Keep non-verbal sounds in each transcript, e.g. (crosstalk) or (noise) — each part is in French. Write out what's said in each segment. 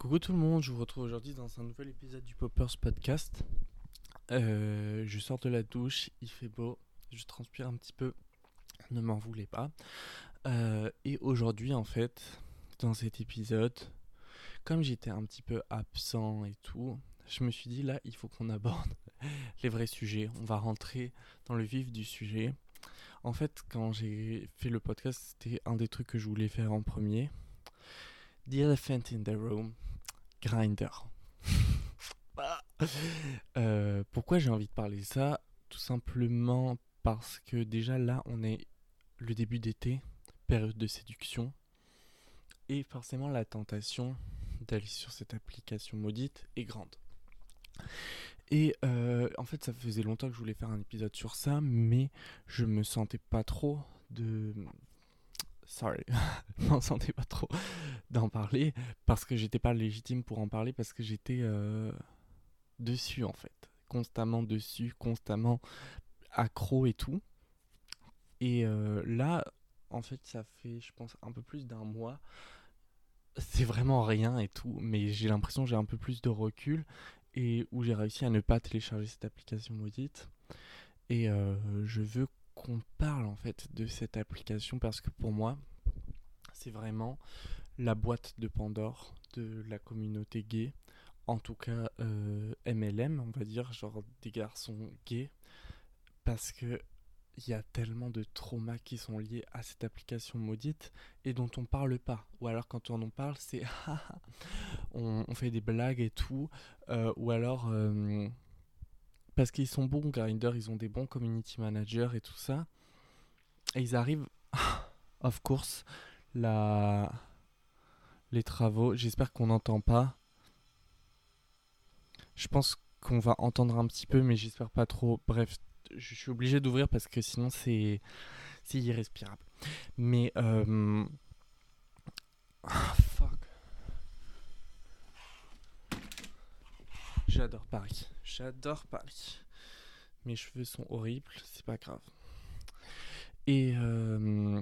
Coucou tout le monde, je vous retrouve aujourd'hui dans un nouvel épisode du Poppers Podcast. Euh, je sors de la douche, il fait beau, je transpire un petit peu, ne m'en voulez pas. Euh, et aujourd'hui en fait, dans cet épisode, comme j'étais un petit peu absent et tout, je me suis dit là, il faut qu'on aborde (laughs) les vrais sujets. On va rentrer dans le vif du sujet. En fait, quand j'ai fait le podcast, c'était un des trucs que je voulais faire en premier. The Elephant in the Room, Grinder. (laughs) Euh, pourquoi j'ai envie de parler de ça? Tout simplement parce que déjà là, on est le début d'été, période de séduction. Et forcément, la tentation d'aller sur cette application maudite est grande. Et euh, en fait, ça faisait longtemps que je voulais faire un épisode sur ça, mais je me sentais pas trop de. Sorry, je m'en sentais pas trop (laughs) d'en parler parce que j'étais pas légitime pour en parler parce que j'étais euh, dessus en fait, constamment dessus, constamment accro et tout. Et euh, là, en fait, ça fait, je pense, un peu plus d'un mois. C'est vraiment rien et tout, mais j'ai l'impression que j'ai un peu plus de recul et où j'ai réussi à ne pas télécharger cette application maudite. Et euh, je veux qu'on parle en fait de cette application parce que pour moi, c'est vraiment la boîte de Pandore de la communauté gay. En tout cas, MLM, on va dire, genre des garçons gays. Parce que il y a tellement de traumas qui sont liés à cette application maudite et dont on parle pas. Ou alors quand on en parle, c'est (laughs) on, on, fait des blagues et tout. Euh, ou alors euh, parce qu'ils sont bons Grindr, ils ont des bons community managers et tout ça. Et ils arrivent, (laughs) of course, la... les travaux. J'espère qu'on n'entend pas. Je pense qu'on va entendre un petit peu, mais j'espère pas trop. Bref, je suis obligé d'ouvrir parce que sinon c'est irrespirable. Mais euh... ah, fuck. J'adore Paris. J'adore Paris. Mes cheveux sont horribles, c'est pas grave. Et euh...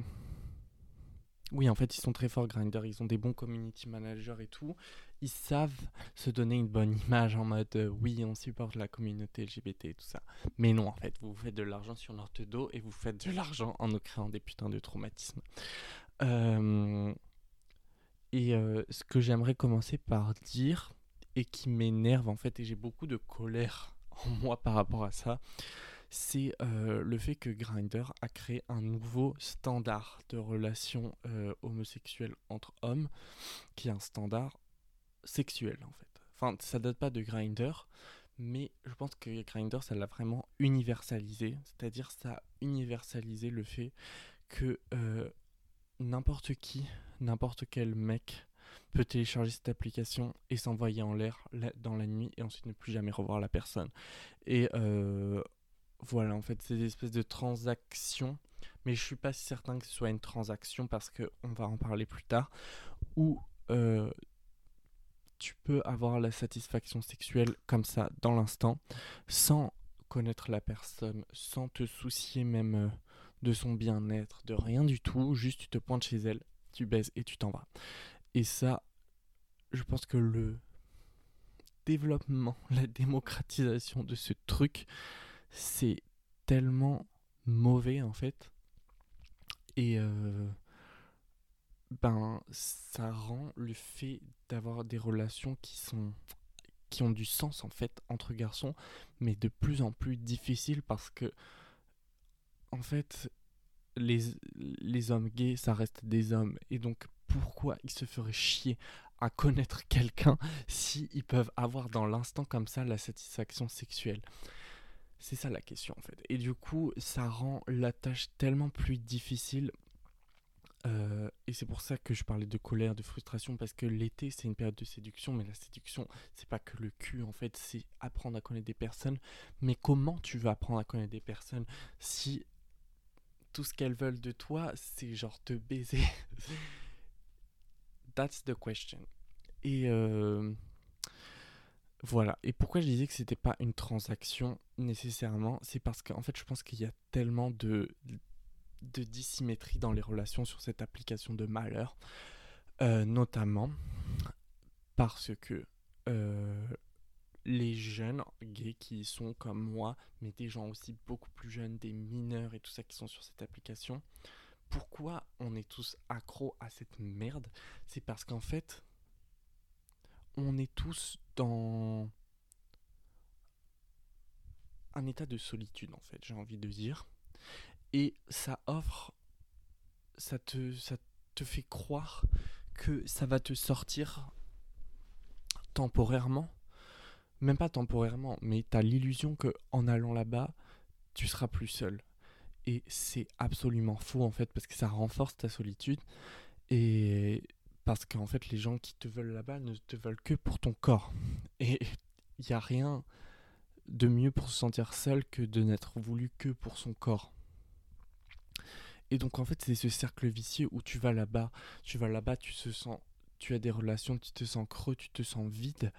oui, en fait, ils sont très forts Grindr. Ils ont des bons community managers et tout ils savent se donner une bonne image en mode euh, oui, on supporte la communauté LGBT et tout ça. Mais non, en fait, vous faites de l'argent sur notre dos et vous faites de l'argent en nous créant des putains de traumatismes. Euh, et ce que j'aimerais commencer par dire et qui m'énerve en fait, et j'ai beaucoup de colère (laughs) en moi par rapport à ça, c'est le fait que Grindr a créé un nouveau standard de relation homosexuelle entre hommes, qui est un standard sexuel en fait. Enfin, ça date pas de Grinder, mais je pense que Grinder, ça l'a vraiment universalisé. C'est-à-dire, ça a universalisé le fait que euh, n'importe qui, n'importe quel mec peut télécharger cette application et s'envoyer en l'air dans la nuit et ensuite ne plus jamais revoir la personne. Et euh, voilà, en fait, c'est des espèces de transactions, mais je suis pas certain que ce soit une transaction parce que on va en parler plus tard, où euh, tu peux avoir la satisfaction sexuelle comme ça, dans l'instant, sans connaître la personne, sans te soucier même euh, de son bien-être, de rien du tout, juste tu te pointes chez elle, tu baises et tu t'en vas. Et ça, je pense que le développement, (laughs) la démocratisation de ce truc, c'est tellement mauvais en fait. Et euh, ben ça rend le fait d'avoir des relations qui sont qui ont du sens en fait entre garçons mais de plus en plus difficile parce que en fait les, les hommes gays ça reste des hommes et donc pourquoi ils se feraient chier à connaître quelqu'un si ils peuvent avoir dans l'instant comme ça la satisfaction sexuelle. C'est ça la question en fait. Et du coup ça rend la tâche tellement plus difficile euh, et c'est pour ça que je parlais de colère, de frustration, parce que l'été c'est une période de séduction, mais la séduction c'est pas que le cul en fait, c'est apprendre à connaître des personnes. Mais comment tu veux apprendre à connaître des personnes si tout ce qu'elles veulent de toi c'est genre te baiser? (laughs) That's the question. Et euh, voilà. Et pourquoi je disais que c'était pas une transaction nécessairement, c'est parce qu'en fait je pense qu'il y a tellement de de dissymétrie dans les relations sur cette application de malheur, euh, notamment parce que euh, les jeunes gays qui sont comme moi, mais des gens aussi beaucoup plus jeunes, des mineurs et tout ça qui sont sur cette application, pourquoi on est tous accros à cette merde C'est parce qu'en fait, on est tous dans un état de solitude, en fait, j'ai envie de dire. Et ça offre, ça te, ça te fait croire que ça va te sortir temporairement, même pas temporairement, mais tu as l'illusion que en allant là-bas, tu seras plus seul. Et c'est absolument faux en fait, parce que ça renforce ta solitude. Et parce qu'en fait, les gens qui te veulent là-bas ne te veulent que pour ton corps. (laughs) Et il n'y a rien de mieux pour se sentir seul que de n'être voulu que pour son corps. Et donc en fait, c'est ce cercle vicieux où tu vas là-bas, tu vas là-bas, tu te sens tu as des relations, tu te sens creux, tu te sens vide.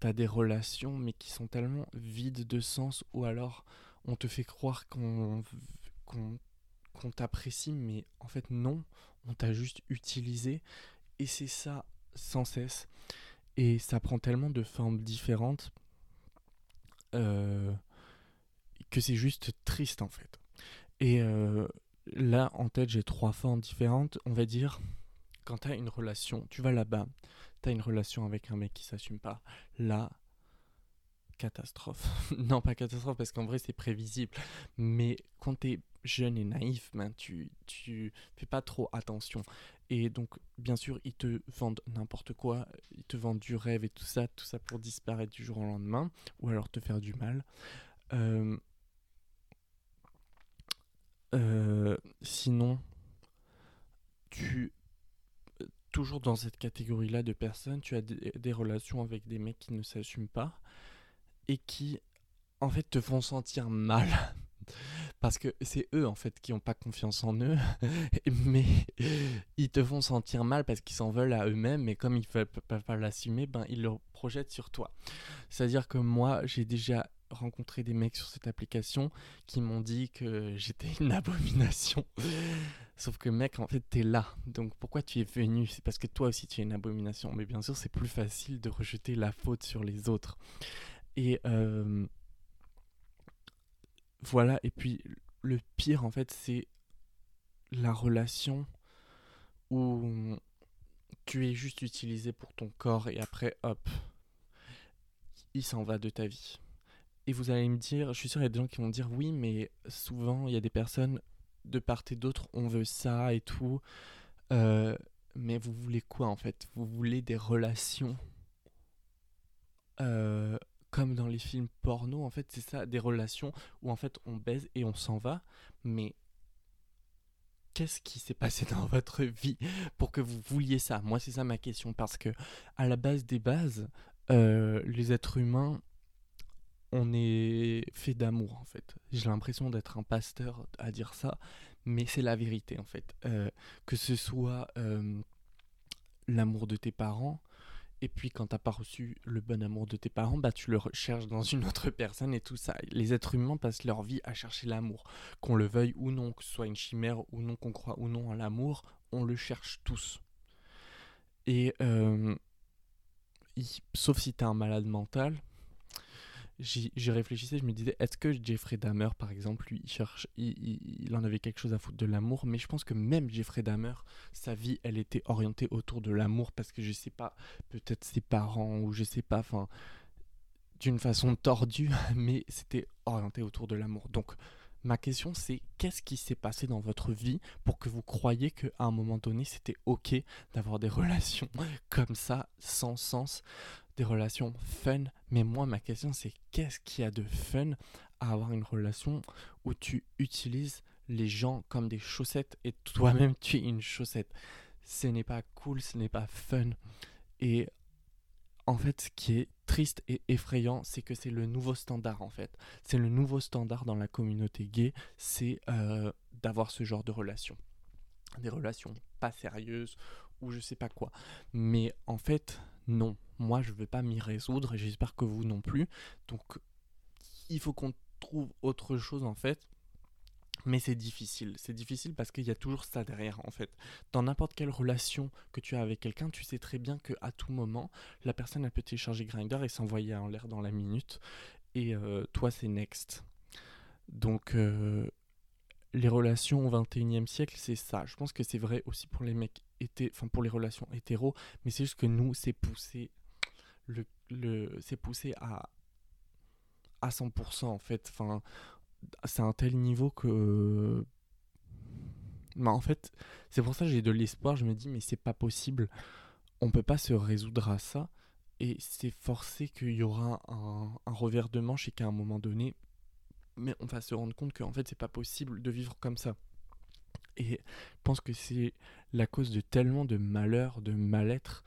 Tu as des relations, mais qui sont tellement vides de sens, ou alors on te fait croire qu'on qu'on t'apprécie, mais en fait non, on t'a juste utilisé, et c'est ça sans cesse. Et ça prend tellement de formes différentes euh, que c'est juste triste en fait. Et euh, là, en tête, j'ai trois formes différentes. On va dire quand tu as une relation, tu vas là-bas, tu as une relation avec un mec qui s'assume pas, là, catastrophe. (laughs) non, pas catastrophe, parce qu'en vrai, c'est prévisible. Mais quand tu es jeune et naïf, ben, tu, tu fais pas trop attention. Et donc, bien sûr, ils te vendent n'importe quoi, ils te vendent du rêve et tout ça, tout ça pour disparaître du jour au lendemain, ou alors te faire du mal. Euh, euh, sinon, tu toujours dans cette catégorie-là de personnes, tu as des, relations avec des mecs qui ne s'assument pas et qui, en fait, te font sentir mal. (laughs) Parce que c'est eux, en fait, qui n'ont pas confiance en eux, (laughs) mais ils te font sentir mal parce qu'ils s'en veulent à eux-mêmes, mais comme ils ne peuvent pas l'assumer, ben, ils le projettent sur toi. C'est-à-dire que moi, j'ai déjà rencontré des mecs sur cette application qui m'ont dit que j'étais une (laughs) abomination. Sauf que mec, en fait, t'es là. Donc pourquoi tu es venu? C'est parce que toi aussi tu es une abomination. Mais bien sûr, c'est plus facile de rejeter la faute sur les autres. Et euh, voilà. Et puis le pire, en fait, c'est la relation où tu es juste utilisé pour ton corps et après, hop, il s'en va de ta vie. Et vous allez me dire, je suis sûr, il y a des gens qui vont dire oui, mais souvent, il y a des personnes de part et d'autre, on veut ça et tout. Euh, mais vous voulez quoi en fait? Vous voulez des relations euh, comme dans les films porno, en fait, c'est ça, des relations où en fait on baise et on s'en va. Mais qu'est-ce qui s'est passé (laughs) dans votre vie pour que vous vouliez ça? Moi, c'est ça ma question parce que à la base des bases, euh, les êtres humains on est fait d'amour en fait. J'ai l'impression d'être un pasteur à dire ça, mais c'est la vérité en fait. Euh, que ce soit euh, l'amour de tes parents, et puis quand t'as pas reçu le bon amour de tes parents, bah tu le recherches dans une autre personne et tout ça. Les êtres humains passent leur vie à chercher l'amour. Qu'on le veuille ou non, que ce soit une chimère ou non, qu'on croit ou non à l'amour, on le cherche tous. Et euh, sauf si t'es un malade mental, j'y réfléchissais, je me disais, est-ce que Jeffrey Dahmer, par exemple, lui, il, cherche, il, en avait quelque chose à foutre de l'amour, mais je pense que même Jeffrey Dahmer, sa vie, elle était orientée autour de l'amour, parce que je sais pas, peut-être ses parents, ou je sais pas, enfin, d'une façon tordue, (laughs) mais c'était orienté autour de l'amour. Donc, ma question, c'est qu'est-ce qui s'est passé dans votre vie pour que vous croyiez qu'à un moment donné, c'était ok d'avoir des (laughs) relations comme ça, sans sens? Des relations fun. Mais moi, ma question, c'est qu'est-ce qu'il y a de fun à avoir une relation où tu utilises les gens comme des chaussettes et toi-même (laughs) tu es une chaussette? Ce n'est pas cool, ce n'est pas fun. Et en fait, ce qui est triste et effrayant, c'est que c'est le nouveau standard en fait. C'est le nouveau standard dans la communauté gay, c'est euh, d'avoir ce genre de relations. Des relations pas sérieuses ou je sais pas quoi. Mais en fait, non. Moi, je ne vais pas m'y résoudre et j'espère que vous non plus. Donc, il faut qu'on trouve autre chose en fait Mais c'est difficile, c'est difficile parce qu'il y a toujours ça derrière en fait. Dans n'importe quelle relation que tu as avec quelqu'un, tu sais très bien que à tout moment, la personne elle peut télécharger Grinder et s'envoyer en l'air dans la minute, et euh, toi c'est next. Donc euh, les relations au 21e siècle, c'est ça. Je pense que c'est vrai aussi pour les mecs enfin pour les relations hétéros, mais c'est juste que nous c'est poussé le, le c'est poussé à à 100% en fait. Enfin c'est un tel niveau que. Bah, en fait, c'est pour ça que j'ai de l'espoir. Je me dis, mais c'est pas possible. On peut pas se résoudre à ça. Et c'est forcé qu'il y aura un, un, revers de manche et qu'à un moment donné, mais on va se rendre compte qu'en fait, c'est pas possible de vivre comme ça. Et je pense que c'est la cause de tellement de malheur, de mal-être,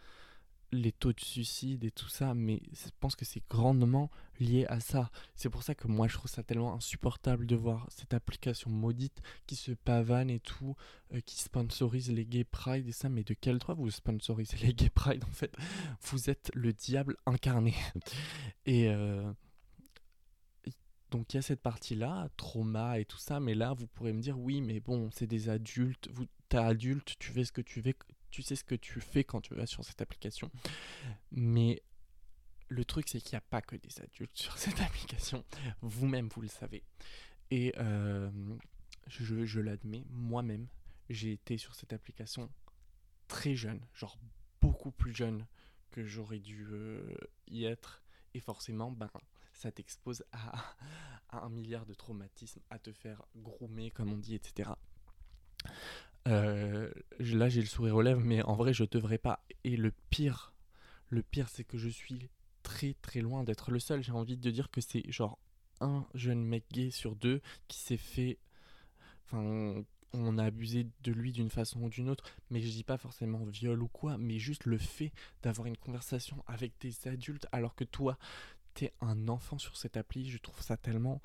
les taux de suicide et tout ça, mais je pense que c'est grandement lié à ça. C'est pour ça que moi je trouve ça tellement insupportable de voir cette application maudite qui se pavane et tout, euh, qui sponsorise les gay pride et ça, mais de quel droit vous sponsorisez les gay pride en fait? Vous êtes le diable incarné. (laughs) et euh, donc il y a cette partie-là, trauma et tout ça, mais là vous pourrez me dire oui, mais bon, c'est des adultes, vous t'es adulte, tu fais ce que tu veux, tu sais ce que tu fais quand tu vas sur cette application. Mais le truc, c'est qu'il n'y a pas que des adultes sur cette (laughs) application. Vous-même, vous le savez. Et euh, je, l'admets, moi-même, j'ai été sur cette application très jeune, genre beaucoup plus jeune que j'aurais dû euh, y être. Et forcément, ben, ça t'expose à, un milliard de traumatismes, à te faire groomer, comme on dit, etc. Euh, là, j'ai le sourire aux lèvres, mais en vrai, je devrais pas. Et le pire, le pire, c'est que je suis très très loin d'être le seul. J'ai envie de dire que c'est genre un jeune mec gay sur deux qui s'est fait. Enfin, on a abusé de lui d'une façon ou d'une autre, mais je dis pas forcément viol ou quoi, mais juste le fait d'avoir une conversation avec des adultes alors que toi, un enfant sur cette appli, je trouve ça tellement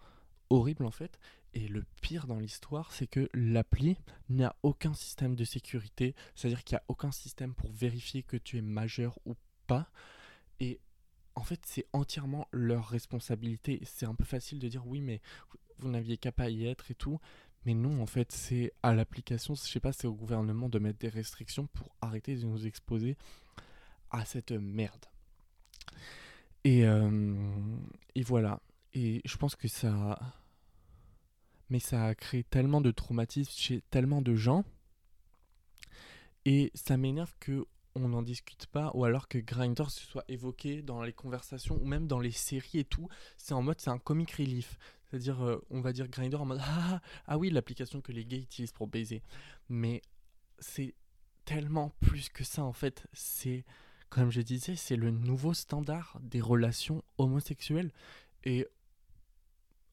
horrible en fait. Et le pire dans l'histoire, c'est que l'appli n'a aucun système de sécurité, c'est-à-dire qu'il n'y a aucun système pour vérifier que tu es majeur ou pas. Et en fait, c'est entièrement leur responsabilité. C'est un peu facile de dire oui, mais vous n'aviez qu'à pas y être et tout. Mais non, en fait, c'est à l'application, je sais pas, c'est au gouvernement de mettre des restrictions pour arrêter de nous exposer à cette merde. Et, euh, et voilà. Et je pense que ça mais ça a créé tellement de traumatismes chez tellement de gens. Et ça m'énerve que on n'en discute pas, ou alors que Grindr se soit évoqué dans les conversations, ou même dans les séries et tout. C'est en mode, c'est un comic relief. C'est-à-dire, euh, on va dire Grindr en mode, (laughs) ah, ah oui, l'application que les gays utilisent pour baiser. Mais c'est tellement plus que ça, en fait. C'est, comme je disais, c'est le nouveau standard des relations homosexuelles. Et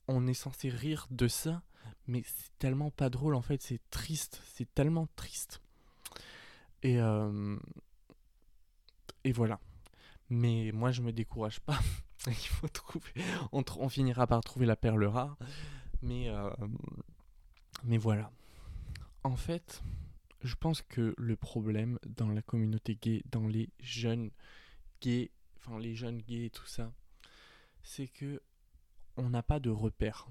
on est censé rire de ça, mais c'est tellement pas drôle en fait, c'est triste, c'est tellement triste. Et, euh, et voilà. Mais moi je me décourage pas. (laughs) Il faut trouver. On, finira par trouver la perle rare. Mais, euh, mais voilà. En fait, je pense que le problème dans la communauté gay, dans les jeunes gays, enfin les jeunes gays et tout ça, c'est que on n'a pas de repères.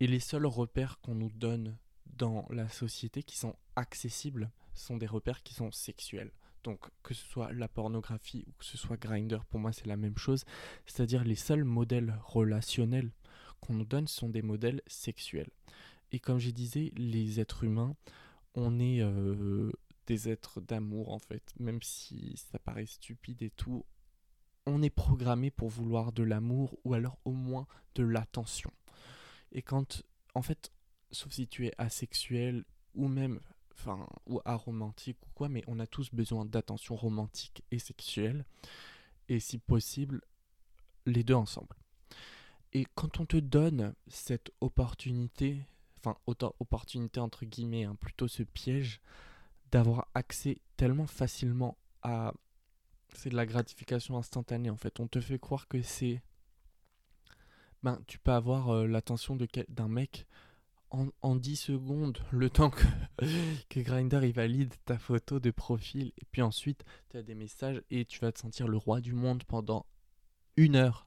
Et les seuls repères qu'on nous donne dans la société qui sont accessibles sont des repères qui sont sexuels. Donc que ce soit la pornographie ou que ce soit Grinder, pour moi c'est la même chose. C'est-à-dire les seuls modèles relationnels qu'on nous donne sont des modèles sexuels. Et comme je disais, les êtres humains, on est euh, des êtres d'amour en fait. Même si ça paraît stupide et tout, on est programmé pour vouloir de l'amour ou alors au moins de l'attention. Et quand, en fait, sauf si tu es asexuel ou même, enfin, ou aromantique ou quoi, mais on a tous besoin d'attention romantique et sexuelle. Et si possible, les deux ensemble. Et quand on te donne cette opportunité, enfin, opportunité entre guillemets, hein, plutôt ce piège d'avoir accès tellement facilement à c'est de la gratification instantanée en fait. On te fait croire que c'est. Ben, tu peux avoir euh, l'attention d'un mec en, en, 10 secondes, (laughs) le temps que, que il valide ta photo de profil, et puis ensuite tu as des messages et tu vas te sentir le roi du monde pendant une heure.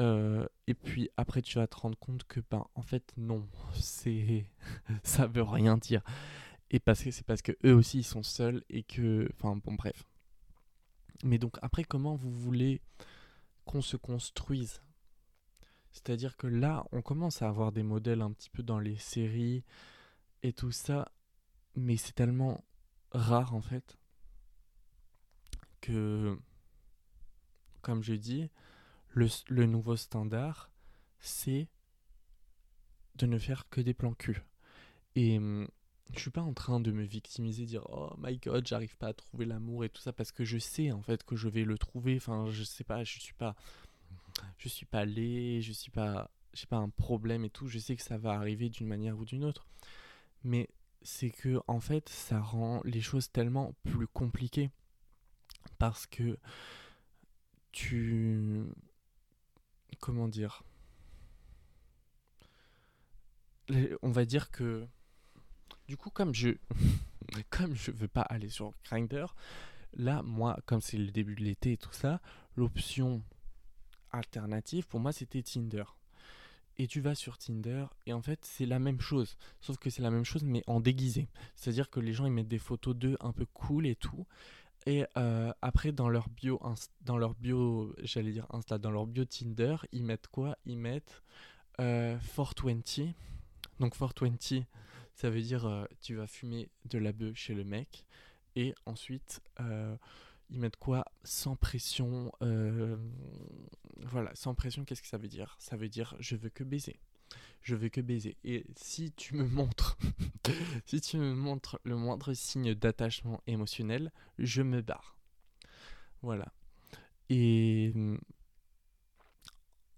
Euh, et puis après, tu vas te rendre compte que, ben, en fait, non, (laughs) c'est (laughs) ça veut rien dire. Et parce que c'est parce que eux aussi ils sont seuls et que, enfin bon, bref. Mais donc après, comment vous voulez qu'on se construise? C'est-à-dire que là, on commence à avoir des modèles un petit peu dans les séries et tout ça, mais c'est tellement rare en fait que, comme je dis, le, nouveau standard, c'est de ne faire que des plans cul. Et hum, je suis pas en train de me victimiser, dire oh my god, j'arrive pas à trouver l'amour et tout ça parce que je sais en fait que je vais le trouver. Enfin, je sais pas, je suis pas, je suis pas laid, je suis pas, j'ai pas un problème et tout. Je sais que ça va arriver d'une manière ou d'une autre, mais c'est que en fait, ça rend les choses tellement plus compliquées parce que tu comment dire on va dire que du coup comme je (laughs) comme je veux pas aller sur Grindr là moi comme c'est le début de l'été et tout ça l'option alternative pour moi c'était Tinder. Et tu vas sur Tinder et en fait c'est la même chose sauf que c'est la même chose mais en déguisé. C'est à dire que les gens ils mettent des photos d'eux un peu cool et tout et euh, après, dans leur bio, dans leur bio, j'allais dire Insta, dans leur bio Tinder, ils mettent quoi? Ils mettent euh, 420. Donc 420, ça veut dire euh, tu vas fumer de la bœuf chez le mec. Et ensuite, euh, ils mettent quoi? Sans pression. voilà, sans pression, qu'est-ce que ça veut dire? Ça veut dire je veux que baiser je veux que baiser. Et si tu me montres, (laughs) si tu me montres le moindre signe d'attachement émotionnel, je me barre. Voilà. Et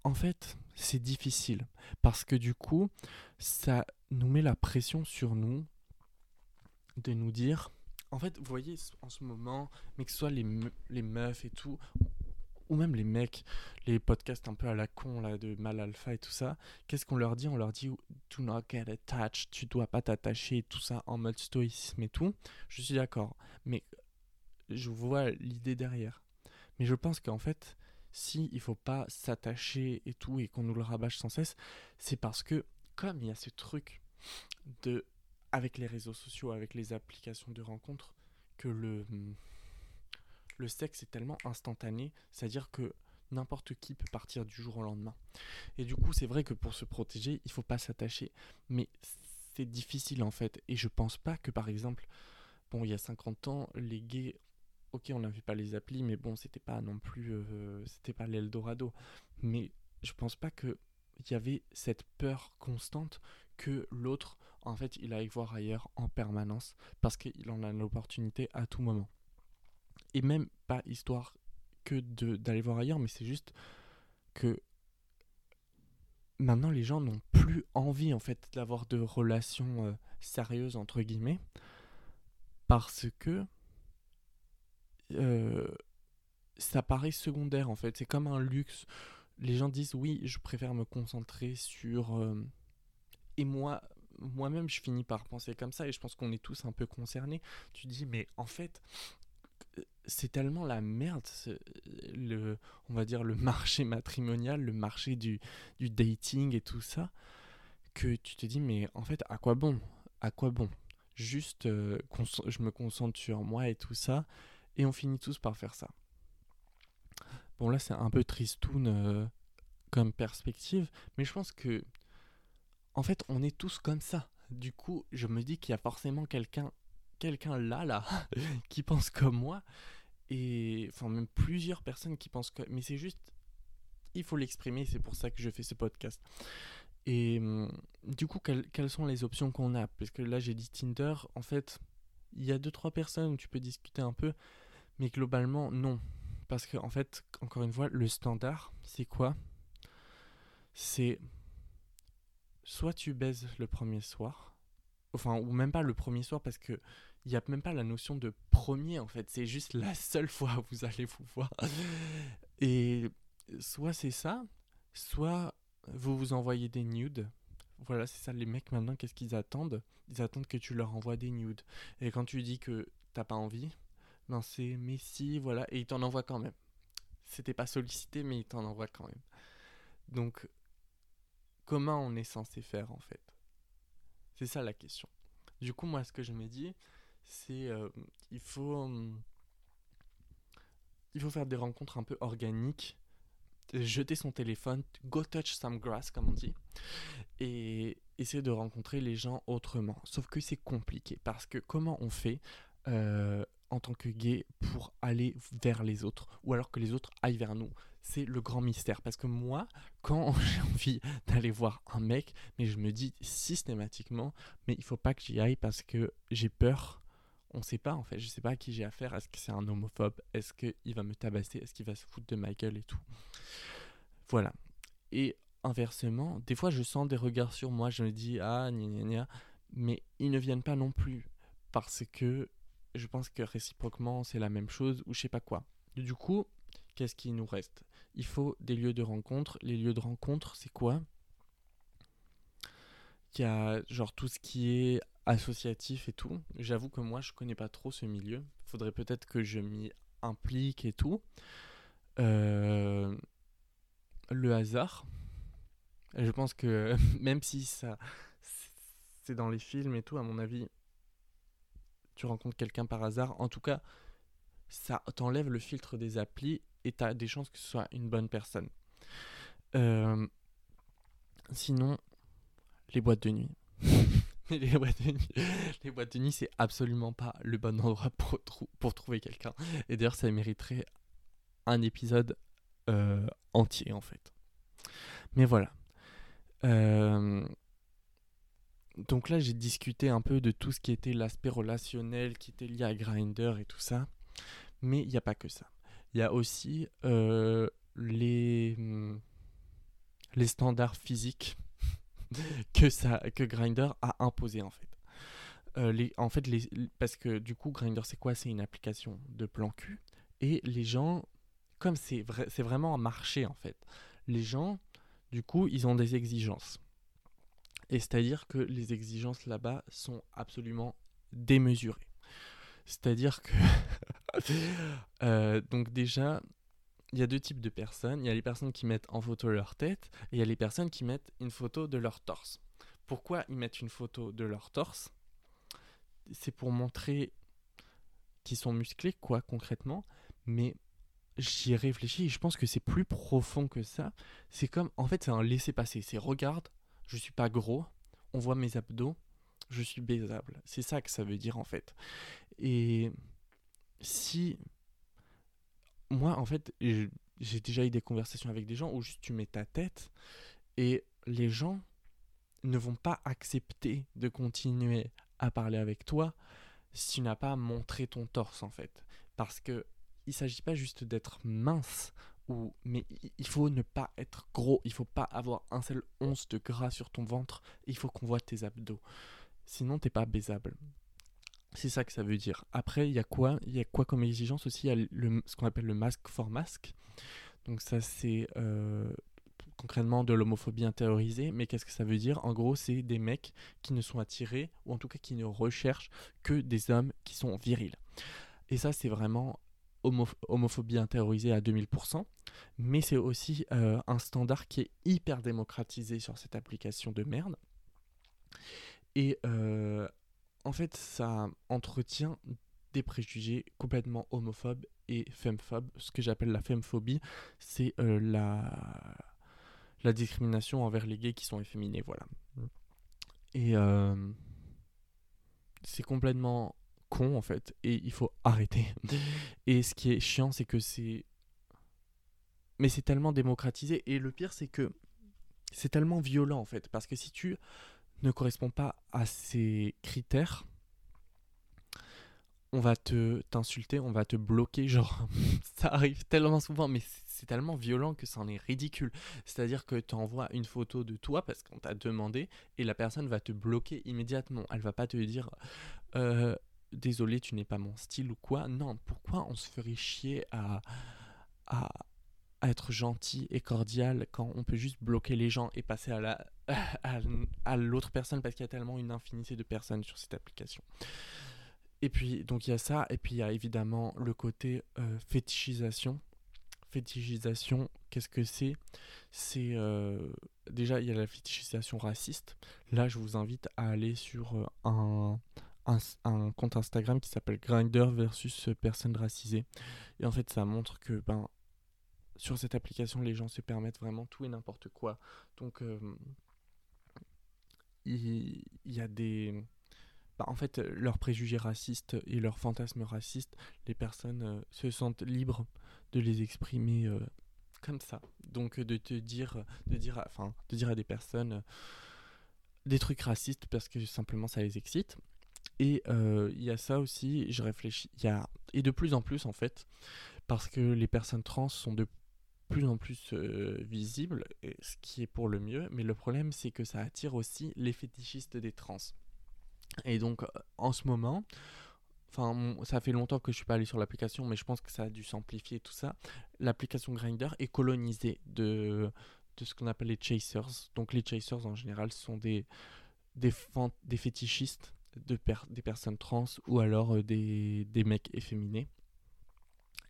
en fait, c'est difficile parce que du coup, ça nous met la pression sur nous de nous dire. En fait, vous voyez, en ce moment, mais que ce soit les, les meufs et tout, ou même les mecs, les podcasts un peu à la con là de mal alpha et tout ça, qu'est-ce qu'on leur dit? On leur dit do not get attached, tu dois pas t'attacher tout ça en mode stoïcisme et tout. Je suis d'accord, mais je vois l'idée derrière. Mais je pense qu'en fait, si il faut pas s'attacher et tout et qu'on nous le rabâche sans cesse, c'est parce que comme il y a ce truc de avec les réseaux sociaux, avec les applications de rencontres, que le le sexe est tellement instantané, c'est-à-dire que n'importe qui peut partir du jour au lendemain. Et du coup, c'est vrai que pour se protéger, il faut pas s'attacher, mais c'est difficile en fait. Et je pense pas que par exemple, bon, il y a 50 ans, les gays, ok, on n'avait pas les applis, mais bon, c'était pas non plus, euh, c'était pas l'Eldorado. Mais je pense pas que il y avait cette peur constante que l'autre, en fait, il aille voir ailleurs en permanence parce qu'il en a l'opportunité à tout moment et même pas histoire que d'aller voir ailleurs, mais c'est juste que maintenant les gens n'ont plus envie en fait d'avoir de relations euh, sérieuses entre guillemets parce que euh, ça paraît secondaire en fait. C'est comme un luxe. Les gens disent oui je préfère me concentrer sur euh, et moi moi-même je finis par penser comme ça et je pense qu'on est tous un peu concernés. Tu dis mais en fait c'est tellement la merde, le, on va dire le (laughs) marché matrimonial, le marché du, du dating et tout ça, que tu te dis, mais en fait, à quoi bon? À quoi bon? Juste, euh, je me concentre sur moi et tout ça, et on finit tous par faire ça. Bon, là, c'est un peu tristoun euh, comme perspective, mais je pense que, en fait, on est tous comme ça. Du coup, je me dis qu'il y a forcément quelqu'un quelqu'un là, là, (laughs) qui pense comme moi, et enfin même plusieurs personnes qui pensent comme... Mais c'est juste, il faut l'exprimer, c'est pour ça que je fais ce podcast. Et hum, du coup, quelles, sont les options qu'on a? Parce que là, j'ai dit Tinder, en fait, il y a deux, trois personnes où tu peux discuter un peu, mais globalement, non. Parce que, en fait, encore une fois, le standard, c'est quoi? C'est soit tu baises le premier soir, enfin, ou même pas le premier soir, parce que il n'y a même pas la notion de premier en fait, c'est juste la seule fois où vous allez vous voir. Et soit c'est ça, soit vous vous envoyez des nudes. Voilà, c'est ça les mecs maintenant, qu'est-ce qu'ils attendent? Ils attendent que tu leur envoies des nudes. Et quand tu dis que t'as pas envie, ben c'est mais si, voilà, et ils t'en envoient quand même. C'était pas sollicité, mais ils t'en envoient quand même. Donc, comment on est censé faire en fait? C'est ça la question. Du coup, moi, ce que je me dis, c'est euh, il faut hum, il faut faire des rencontres un peu organiques, jeter son téléphone, go touch some grass comme on dit, et essayer de rencontrer les gens autrement. Sauf que c'est compliqué parce que comment on fait euh, en tant que gay pour aller vers les autres ou alors que les autres aillent vers nous. C'est le grand mystère. Parce que moi quand (laughs) j'ai envie d'aller voir un mec mais je me dis systématiquement mais il faut pas que j'y aille parce que j'ai peur. On sait pas en fait. Je sais pas à qui j'ai affaire. Est-ce que c'est un homophobe? Est-ce qu'il va me tabasser? Est-ce qu'il va se foutre de ma gueule et tout? Voilà. Et inversement des fois je sens des regards sur moi. Je me dis ah gna gna gna. Mais ils ne viennent pas non plus parce que je pense que réciproquement, c'est la même chose ou je sais pas quoi. Du coup, qu'est-ce qui nous reste? Il faut des lieux de rencontre. Les lieux de rencontre, c'est quoi? Il y a genre tout ce qui est associatif et tout. J'avoue que moi, je connais pas trop ce milieu. Faudrait peut-être que je m'y implique et tout. Euh, le hasard. Je pense que (laughs) même si ça c'est dans les films et tout, à mon avis, tu rencontres quelqu'un par hasard. En tout cas, ça t'enlève le filtre des applis et tu as des chances que ce soit une bonne personne. Euh, sinon, (laughs) les boîtes de nuit. les boîtes de nuit, c'est absolument pas le bon endroit pour, pour trouver quelqu'un. Et d'ailleurs, ça mériterait un épisode euh, entier en fait. Mais voilà. Euh, donc là, j'ai discuté un peu de tout ce qui était l'aspect relationnel, qui était lié à Grinder et tout ça. Mais il n'y a pas que ça. Il y a aussi euh, les, les standards physiques (laughs) que, que Grinder a imposé en fait. Euh, en fait, parce que du coup, Grinder, c'est quoi? C'est une application de plan cul. Et les gens, comme c'est vrai, c'est vraiment un marché en fait, les gens, du coup, ils ont des exigences. Et c'est-à-dire que les exigences là-bas sont absolument démesurées. C'est-à-dire que... (laughs) Euh, donc déjà, il y a deux types de personnes. Il y a les personnes qui mettent en photo leur tête et il y a les personnes qui mettent une photo de leur torse. Pourquoi ils mettent une photo de leur torse? C'est pour montrer qu'ils sont musclés, quoi, concrètement. Mais j'y ai réfléchi et je pense que c'est plus profond que ça. C'est comme, en fait, c'est un laisser-passer. C'est regarde, je suis pas gros, on voit mes abdos, je suis baisable. C'est ça que ça veut dire en fait. Et si moi en fait j'ai déjà eu des conversations avec des gens où juste tu mets ta tête et les gens ne vont pas accepter de continuer à parler avec toi si tu n'as pas montré ton torse en fait parce que il s'agit pas juste d'être mince mais il faut ne pas être gros, il faut pas avoir un seul once de gras sur ton ventre, il faut qu'on voit tes abdos. Sinon t'es pas baisable. C'est ça que ça veut dire. Après, il y a quoi? Il y a quoi comme exigence aussi? Il y a le, ce qu'on appelle le masque for masque. Donc ça c'est euh, concrètement de l'homophobie intériorisée, mais qu'est-ce que ça veut dire? En gros, c'est des mecs qui ne sont attirés, ou en tout cas qui ne recherchent que des hommes qui sont virils. Et ça, c'est vraiment homophobie intériorisée à 2000%, mais c'est aussi euh, un standard qui est hyper démocratisé sur cette application de merde. Et euh, en fait, ça entretient des préjugés complètement homophobes et femmephobes. Ce que j'appelle la femmephobie, c'est euh, la discrimination envers les gays qui sont efféminés, voilà. Et c'est complètement con en fait et il faut arrêter. (laughs) et ce qui est chiant c'est que c'est mais c'est tellement démocratisé et le pire c'est que c'est tellement violent en fait parce que si tu ne corresponds pas à ces critères on va te t'insulter, on va te bloquer, (laughs) genre ça arrive tellement souvent, mais c'est tellement violent que c'en est ridicule. C'est-à-dire que tu envoies une photo de toi parce qu'on t'a demandé et la personne va te bloquer immédiatement. Elle va pas te dire euh, désolé, tu n'es pas mon style ou quoi. Non, pourquoi on se ferait chier à, à, être gentil et cordial quand on peut juste bloquer les gens et passer à la (laughs) à, l'autre personne parce qu'il y a tellement une infinité de personnes sur cette application. Et puis, donc il y a ça, et puis il y a évidemment le côté euh, fétichisation. fétichisation, qu'est-ce que c'est? C'est déjà il y a la fétichisation raciste. Là, je vous invite à aller sur un, un, compte Instagram qui s'appelle Grinder versus personnes racisées. Et en fait, ça montre que ben sur cette application, les gens se permettent vraiment tout et n'importe quoi. Donc il y, a des bah, en fait, leurs préjugés racistes et leurs fantasmes racistes, les personnes se sentent libres de les exprimer euh, comme ça. Donc de te dire, de dire, enfin, de dire à des personnes euh, des trucs racistes parce que simplement ça les excite. Et euh, il y a ça aussi, je réfléchis, y a et de plus en plus en fait, parce que les personnes trans sont de plus en plus visibles, ce qui est pour le mieux. Mais le problème c'est que ça attire aussi les fétichistes des trans. Et donc en ce moment, Enfin, ça fait longtemps que je suis pas allé sur l'application, mais je pense que ça a dû s'amplifier tout ça. L'application Grinder est colonisée de, de ce qu'on appelle les chasers. Donc les chasers en général sont des, des, des fétichistes de des personnes trans ou alors euh, des, des mecs efféminés.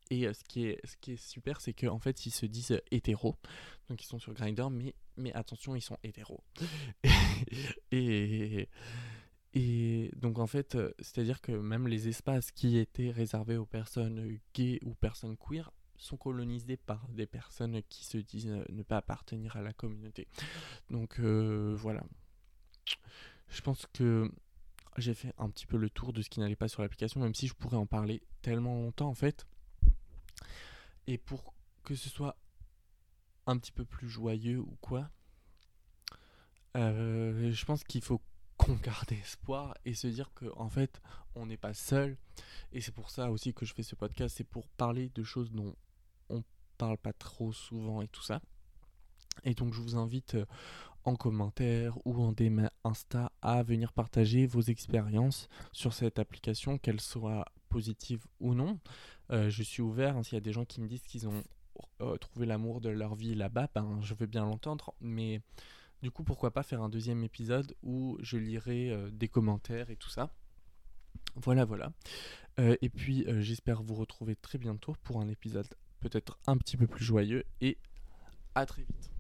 Et euh, ce, qui est, ce qui est super, c'est qu'en fait, ils se disent euh, hétéros. Donc, ils sont sur Grindr, mais, mais attention, ils sont hétéros. (laughs) et, et donc en fait, c'est-à-dire que même les espaces qui étaient réservés aux personnes gays ou personnes queer sont colonisés par des personnes qui se disent ne pas appartenir à la communauté. Donc voilà. Je pense que j'ai fait un petit peu le tour de ce qui n'allait pas sur l'application, même si je pourrais en parler tellement longtemps en fait. Et pour que ce soit un petit peu plus joyeux ou quoi, je pense qu'il faut qu'on garde espoir et se dire que en fait on n'est pas seul et c'est pour ça aussi que je fais ce podcast c'est pour parler de choses dont on parle pas trop souvent et tout ça et donc je vous invite euh, en commentaire ou en DM Insta à venir partager vos expériences sur cette application qu'elle soit positive ou non euh, je suis ouvert hein, s'il y a des gens qui me disent qu'ils ont euh, trouvé l'amour de leur vie là-bas ben je veux bien l'entendre mais du coup, pourquoi pas faire un deuxième épisode où je lirai euh, des commentaires et tout ça. Voilà, voilà. Et puis, j'espère vous retrouver très bientôt pour un épisode peut-être un petit peu plus joyeux. Et à très vite.